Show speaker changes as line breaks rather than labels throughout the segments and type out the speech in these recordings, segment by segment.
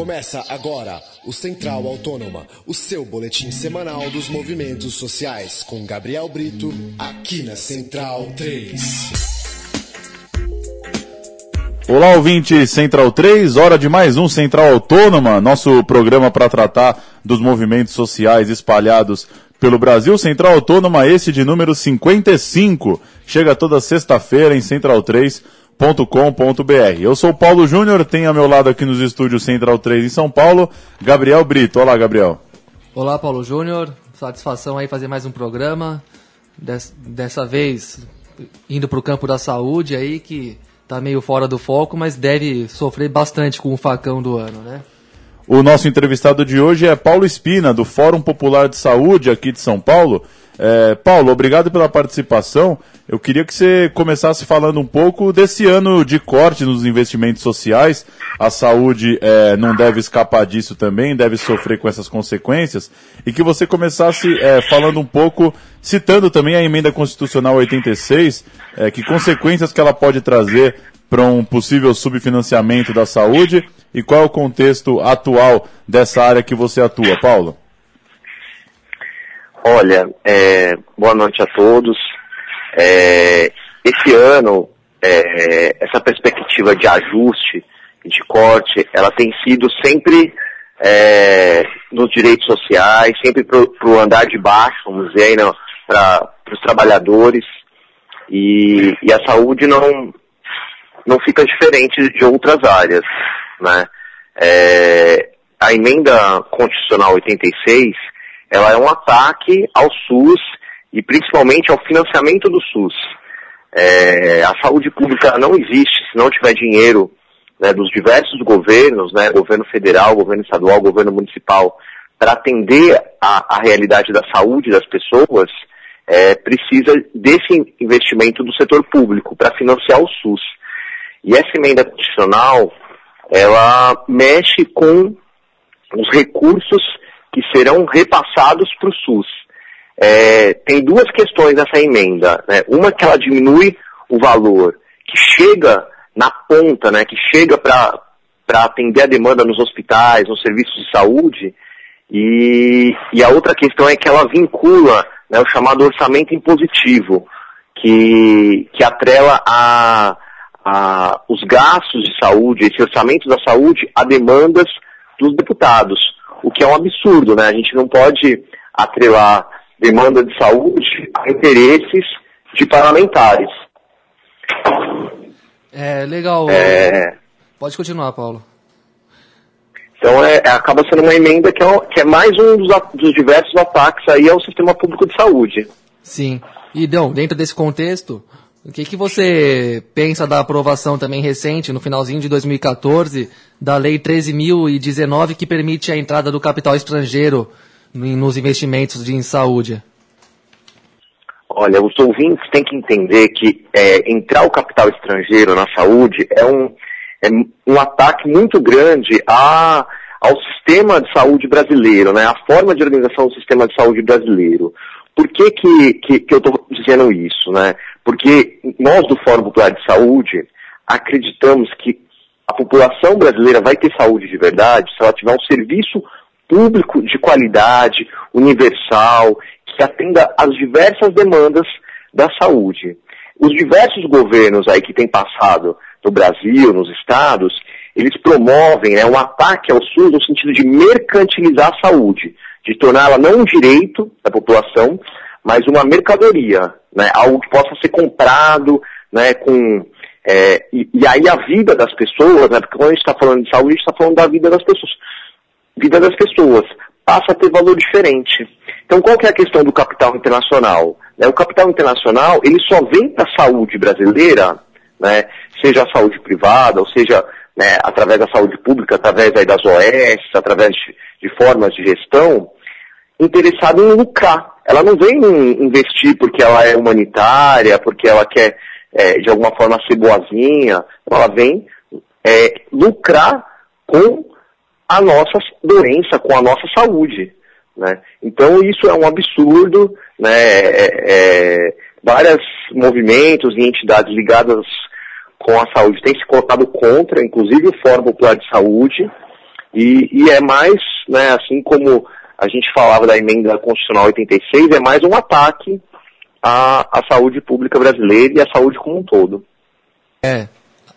Começa agora o Central Autônoma, o seu boletim semanal dos movimentos sociais, com Gabriel Brito, aqui na Central 3.
Olá, ouvinte Central 3, hora de mais um Central Autônoma, nosso programa para tratar dos movimentos sociais espalhados pelo Brasil. Central Autônoma, esse de número 55, chega toda sexta-feira em Central 3 com.br. Eu sou Paulo Júnior, tenho ao meu lado aqui nos estúdios Central 3 em São Paulo, Gabriel Brito. Olá, Gabriel.
Olá, Paulo Júnior. Satisfação aí fazer mais um programa. Des, dessa vez indo para o campo da saúde aí, que está meio fora do foco, mas deve sofrer bastante com o facão do ano, né?
O nosso entrevistado de hoje é Paulo Espina, do Fórum Popular de Saúde aqui de São Paulo. É, Paulo, obrigado pela participação. Eu queria que você começasse falando um pouco desse ano de corte nos investimentos sociais. A saúde é, não deve escapar disso também, deve sofrer com essas consequências. E que você começasse é, falando um pouco, citando também a emenda constitucional 86, é, que consequências que ela pode trazer para um possível subfinanciamento da saúde e qual é o contexto atual dessa área que você atua, Paulo?
Olha, é, boa noite a todos. É, esse ano, é, essa perspectiva de ajuste, de corte, ela tem sido sempre é, nos direitos sociais, sempre para o andar de baixo, vamos dizer, para os trabalhadores. E, e, a saúde não, não fica diferente de outras áreas. Né? É, a emenda constitucional 86 ela é um ataque ao SUS e principalmente ao financiamento do SUS. É, a saúde pública não existe se não tiver dinheiro né, dos diversos governos, né, governo federal, governo estadual, governo municipal, para atender a, a, realidade da saúde das pessoas, é, precisa desse investimento do setor público para financiar o SUS. E essa emenda constitucional, ela mexe com os recursos que serão repassados para o SUS. É, tem duas questões nessa emenda. Né? Uma que ela diminui o valor que chega na ponta, né, que chega para atender a demanda nos hospitais, nos serviços de saúde, e, e a outra questão é que ela vincula né, o chamado orçamento impositivo, que, que atrela a, a, os gastos de saúde, esse orçamento da saúde, a demandas dos deputados o que é um absurdo, né? A gente não pode atrelar demanda de saúde a interesses de parlamentares.
É, legal. É... Pode continuar, Paulo.
Então é, acaba sendo uma emenda que é, que é mais um dos, dos, diversos ataques aí ao sistema público de saúde.
Sim. E então, dentro desse contexto, o que, que você pensa da aprovação também recente, no finalzinho de 2014, da Lei 13.019, que permite a entrada do capital estrangeiro nos investimentos em saúde?
Olha, os ouvintes têm que entender que é, entrar o capital estrangeiro na saúde é um, é um ataque muito grande a, ao sistema de saúde brasileiro, né? a forma de organização do sistema de saúde brasileiro. Por que, que, que, que eu estou dizendo isso? Né? Porque nós do Fórum Popular de Saúde acreditamos que a população brasileira vai ter saúde de verdade se ela tiver um serviço público de qualidade, universal, que atenda às diversas demandas da saúde. Os diversos governos aí que têm passado no Brasil, nos estados, eles promovem né, um ataque ao SUS no sentido de mercantilizar a saúde, de torná-la não um direito da população, mas uma mercadoria, né, algo que possa ser comprado, né, com é, e, e, aí a vida das pessoas, né, porque quando a gente está falando de saúde, a gente está falando da vida das pessoas. Vida das pessoas passa a ter valor diferente. Então qual que é a questão do capital internacional? Né, o capital internacional, ele só vem para a saúde brasileira, né, seja a saúde privada, ou seja, né, através da saúde pública, através das OS, através de, de formas de gestão, interessado em lucrar. Ela não vem investir porque ela é humanitária, porque ela quer, é, de alguma forma, ser boazinha. Ela vem é, lucrar com a nossa doença, com a nossa saúde. Né? Então isso é um absurdo, né? É, é, vários movimentos e entidades ligadas com a saúde têm se colocado contra, inclusive o Fórum Popular de Saúde, E, e é mais, né, assim como a gente falava da emenda constitucional 86, é mais um ataque à, à saúde pública brasileira e à saúde como um todo.
É.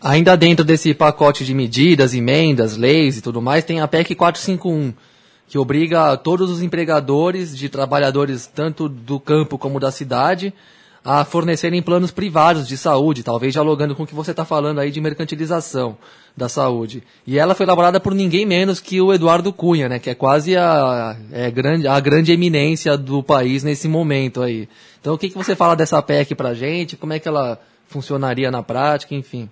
Ainda dentro desse pacote de medidas, emendas, leis e tudo mais, tem a PEC 451, que obriga todos os empregadores de trabalhadores tanto do campo como da cidade a fornecerem planos privados de saúde, talvez dialogando com o que você está falando aí de mercantilização da saúde. E ela foi elaborada por ninguém menos que o Eduardo Cunha, né, que é quase a, é, grande, a grande eminência do país nesse momento aí. Então o que, que você fala dessa PEC para gente? Como é que ela funcionaria na prática, enfim?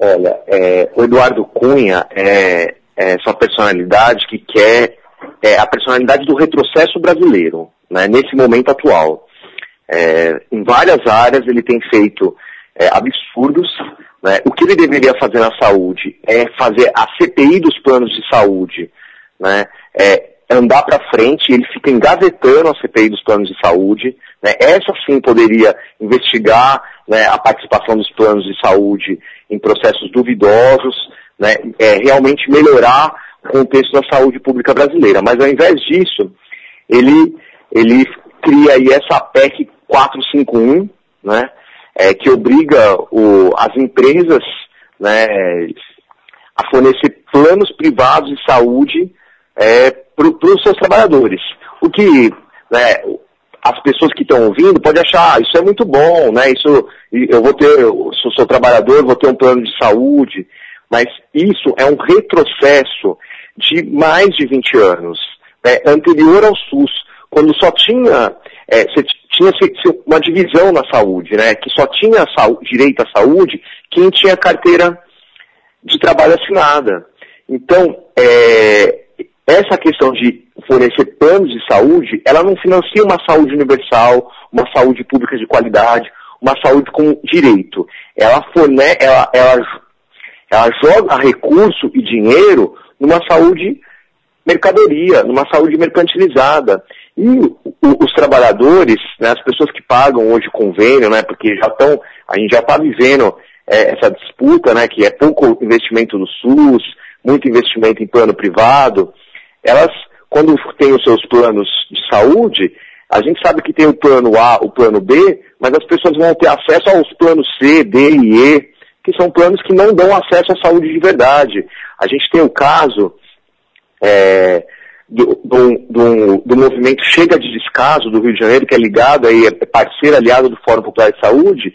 Olha, é, o Eduardo Cunha é, é sua personalidade que quer é, a personalidade do retrocesso brasileiro né, nesse momento atual. É, em várias áreas ele tem feito é, absurdos. Né? O que ele deveria fazer na saúde é fazer a CPI dos planos de saúde, né? é andar para frente, ele fica engavetando a CPI dos planos de saúde. Né? Essa sim poderia investigar né, a participação dos planos de saúde em processos duvidosos, né? é, realmente melhorar o contexto da saúde pública brasileira. Mas ao invés disso, ele ele cria aí essa PEC 451, né, é, que obriga o, as empresas né, a fornecer planos privados de saúde é, para os seus trabalhadores. O que né, as pessoas que estão ouvindo podem achar, ah, isso é muito bom, né? Isso, eu vou ter, eu sou trabalhador, vou ter um plano de saúde, mas isso é um retrocesso de mais de 20 anos, né, anterior ao SUS quando só tinha, é, tinha uma divisão na saúde, né? Que só tinha saúde, direito à saúde quem tinha carteira de trabalho assinada. Então, é, essa questão de fornecer planos de saúde, ela não financia uma saúde universal, uma saúde pública de qualidade, uma saúde com direito. Ela, forne ela, ela, ela joga recurso e dinheiro numa saúde mercadoria, numa saúde mercantilizada. E os trabalhadores, né, as pessoas que pagam hoje convênio, né, porque já estão, a gente já está vivendo é, essa disputa, né, que é pouco investimento no SUS, muito investimento em plano privado, elas, quando têm os seus planos de saúde, a gente sabe que tem o plano A, o plano B, mas as pessoas vão ter acesso aos planos C, D e E, que são planos que não dão acesso à saúde de verdade. A gente tem o caso é, do, do, do, do, movimento Chega de Descaso do Rio de Janeiro, que é ligado aí, é parceiro aliado do Fórum Popular de Saúde,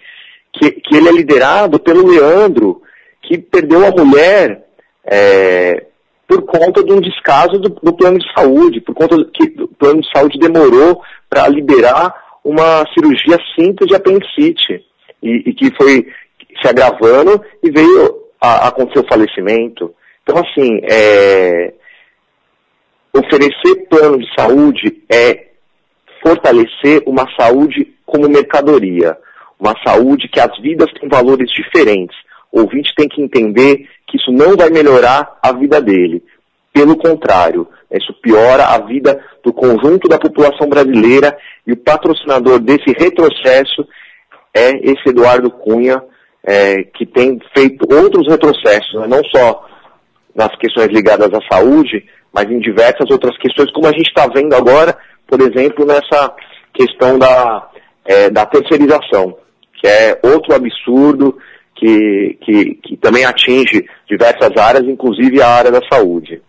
que, que ele é liderado pelo Leandro, que perdeu a mulher é, por conta de um descaso do, do, plano de saúde, por conta que o plano de saúde demorou para liberar uma cirurgia simples de apendicite, e, e que foi se agravando e veio a, a acontecer o falecimento. Então, assim, é, oferecer plano de saúde é fortalecer uma saúde como mercadoria, uma saúde que as vidas têm valores diferentes. O ouvinte tem que entender que isso não vai melhorar a vida dele. Pelo contrário, isso piora a vida do conjunto da população brasileira e o patrocinador desse retrocesso é esse Eduardo Cunha, é, que tem feito outros retrocessos, né? não só nas questões ligadas à saúde, mas em diversas outras questões, como a gente está vendo agora, por exemplo, nessa questão da, é, da terceirização, que é outro absurdo que, que, que também atinge diversas áreas, inclusive a área da saúde.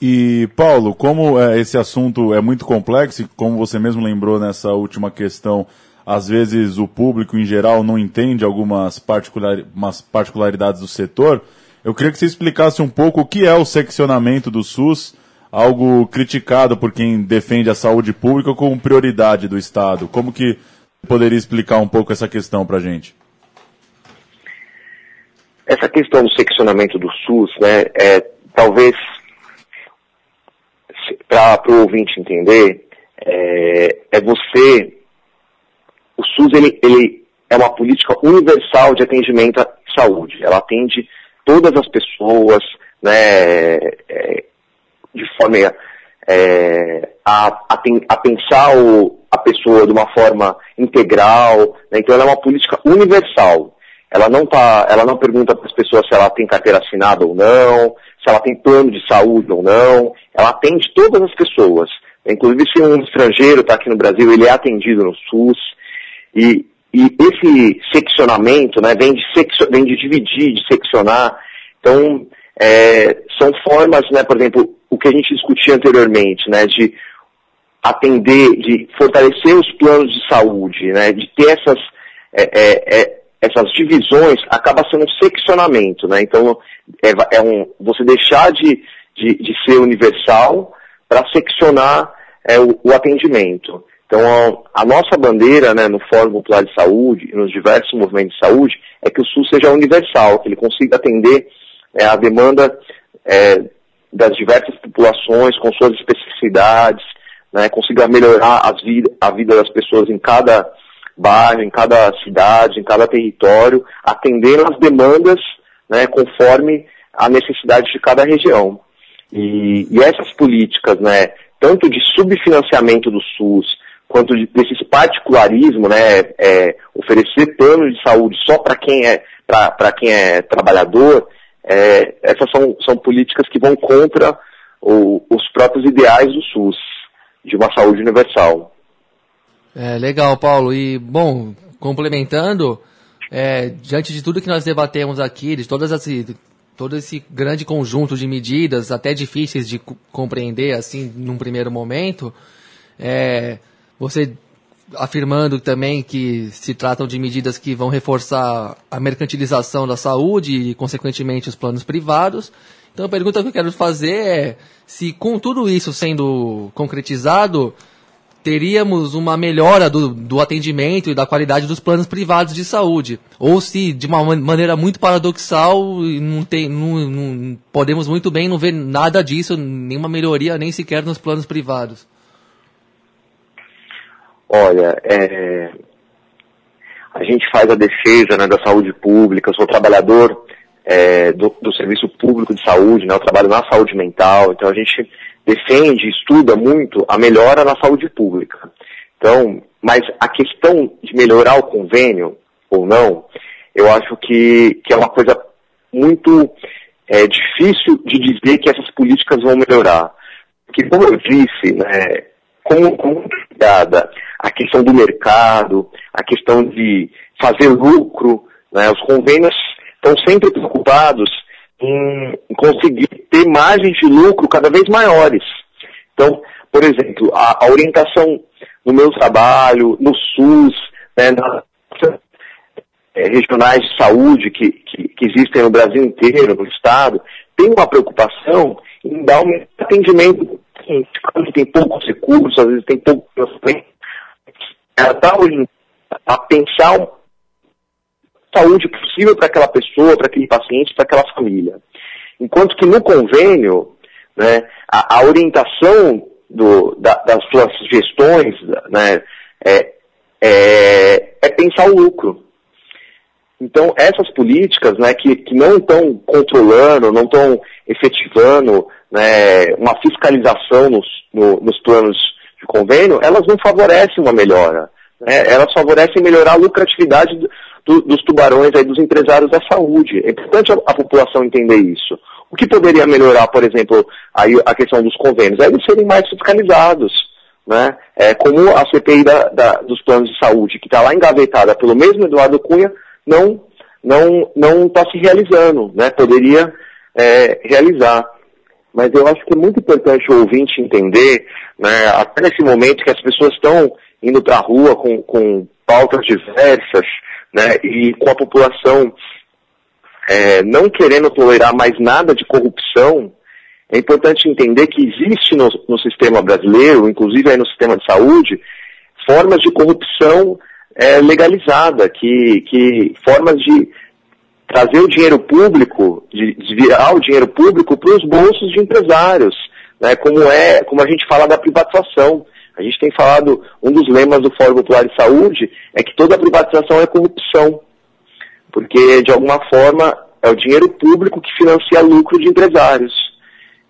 E, Paulo, como é, esse assunto é muito complexo, e como você mesmo lembrou nessa última questão, às vezes o público em geral não entende algumas particular, particularidades do setor, eu queria que você explicasse um pouco o que é o seccionamento do SUS, algo criticado por quem defende a saúde pública como prioridade do Estado. Como que poderia explicar um pouco essa questão para a gente?
Essa questão do seccionamento do SUS, né, é, talvez para o ouvinte entender, é, é, você. O SUS ele, ele é uma política universal de atendimento à saúde. Ela atende todas as pessoas, né, é, de forma é, a, a, a, pensar o, a pessoa de uma forma integral. Né, então ela é uma política universal. ela não tá, ela não pergunta para as pessoas se ela tem carteira assinada ou não, se ela tem plano de saúde ou não, ela atende todas as pessoas. Inclusive se um estrangeiro está aqui no Brasil, ele é atendido no SUS, e, e esse seccionamento, né, vem de, seccio, vem de dividir, de seccionar, então, é, são formas, né, por exemplo, o que a gente discutia anteriormente, né, de atender, de fortalecer os planos de saúde, né, de ter essas, é, é, é essas divisões, acaba sendo um seccionamento, né, então é, é um, você deixar de, de, de ser universal para seccionar é, o, o, atendimento. Então, a, a, nossa bandeira né, no Fórum Popular de Saúde e nos diversos movimentos de saúde é que o SUS seja universal, que ele consiga atender é, a demanda é, das diversas populações com suas especificidades, né, consiga melhorar vida, a vida das pessoas em cada bairro, em cada cidade, em cada território, atendendo às demandas né, conforme a necessidade de cada região. E, e essas políticas, né, tanto de subfinanciamento do SUS, quanto de, desse particularismo, né, é, oferecer plano de saúde só para quem é para quem é trabalhador, é, essas são, são políticas que vão contra o, os próprios ideais do SUS, de uma saúde universal.
É, legal, Paulo. E, bom, complementando, é, diante de tudo que nós debatemos aqui, de todas as, todo esse grande conjunto de medidas, até difíceis de compreender, assim, num primeiro momento, é, você afirmando também que se tratam de medidas que vão reforçar a mercantilização da saúde e, consequentemente, os planos privados. Então, a pergunta que eu quero fazer é se, com tudo isso sendo concretizado, teríamos uma melhora do, do atendimento e da qualidade dos planos privados de saúde. Ou se, de uma maneira muito paradoxal, não, tem, não, não podemos muito bem não ver nada disso, nenhuma melhoria, nem sequer nos planos privados.
Olha, é, a gente faz a defesa né, da saúde pública, eu sou trabalhador é, do, do, serviço público de saúde, né, eu trabalho na saúde mental, então a gente defende, estuda muito a melhora na saúde pública. Então, mas a questão de melhorar o convênio ou não, eu acho que, que é uma coisa muito é, difícil de dizer que essas políticas vão melhorar. Porque, como eu disse, né, como, como dada a questão do mercado, a questão de fazer lucro, né? os convênios estão sempre preocupados em, conseguir ter margens de lucro cada vez maiores. Então, por exemplo, a, a orientação no meu trabalho, no SUS, né, nas é, regionais de saúde que, que, que, existem no Brasil inteiro, no Estado, tem uma preocupação em dar um atendimento tem poucos recursos, às vezes tem pouco ela está a pensar saúde possível para aquela pessoa, para aquele paciente, para aquela família. Enquanto que no convênio, né, a, a orientação do, da, das suas gestões né, é, é, é, pensar o lucro. Então, essas políticas né, que, que não estão controlando, não estão efetivando né, uma fiscalização nos, no, nos planos convênio, elas não favorecem uma melhora. Né? Elas favorecem melhorar a lucratividade do, do, dos tubarões, aí, dos empresários da saúde. É importante a, a, população entender isso. O que poderia melhorar, por exemplo, aí, a questão dos convênios? É eles serem mais fiscalizados. Né? É, como a CPI da, da, dos planos de saúde, que está lá engavetada pelo mesmo Eduardo Cunha, não não não está se realizando, né? Poderia é, realizar. Mas eu acho que é muito importante o ouvinte entender, né, até nesse momento que as pessoas estão indo para a rua com, com pautas diversas, né, e com a população é, não querendo tolerar mais nada de corrupção, é importante entender que existe no, no sistema brasileiro, inclusive aí no sistema de saúde, formas de corrupção é, legalizada, que, que formas de trazer o dinheiro público, de desviar o dinheiro público para os bolsos de empresários, né, como é, como a gente fala da privatização. A gente tem falado, um dos lemas do Fórum Popular de Saúde é que toda privatização é corrupção, porque de alguma forma é o dinheiro público que financia lucro de empresários.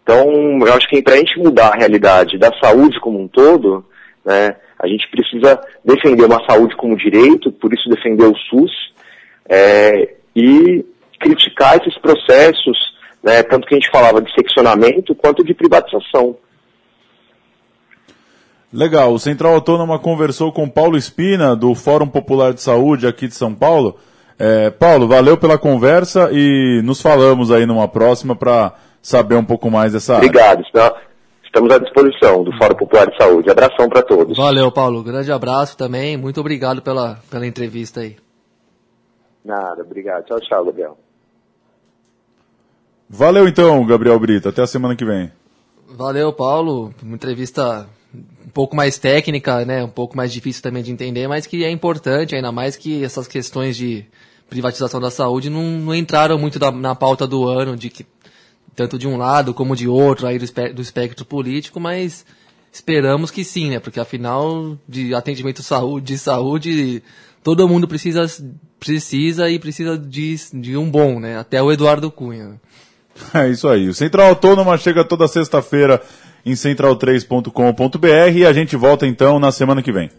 Então, eu acho que para a gente mudar a realidade da saúde como um todo, né, a gente precisa defender uma saúde como direito, por isso defender o SUS, é, e criticar esses processos, né, tanto que a gente falava de seccionamento quanto de privatização.
Legal, o Central Autônoma conversou com Paulo Espina, do Fórum Popular de Saúde aqui de São Paulo. É, Paulo, valeu pela conversa e nos falamos aí numa próxima para saber um pouco mais dessa
Obrigado, área. estamos à disposição do Fórum Popular de Saúde. Abração para todos.
Valeu, Paulo. Grande abraço também. Muito obrigado pela, pela entrevista aí.
Nada, obrigado. Tchau, tchau, Gabriel.
Valeu então, Gabriel Brito. Até a semana que vem.
Valeu, Paulo. Uma entrevista um pouco mais técnica, né? Um pouco mais difícil também de entender, mas que é importante, ainda mais que essas questões de privatização da saúde não, não entraram muito da, na pauta do ano, de que tanto de um lado como de outro aí do, do espectro político, mas esperamos que sim, né? Porque afinal de atendimento saúde, de saúde, todo mundo precisa precisa e precisa de, de um bom, né? Até o Eduardo Cunha.
É isso aí. O Central Autônoma chega toda sexta-feira em central3.com.br e a gente volta então na semana que vem.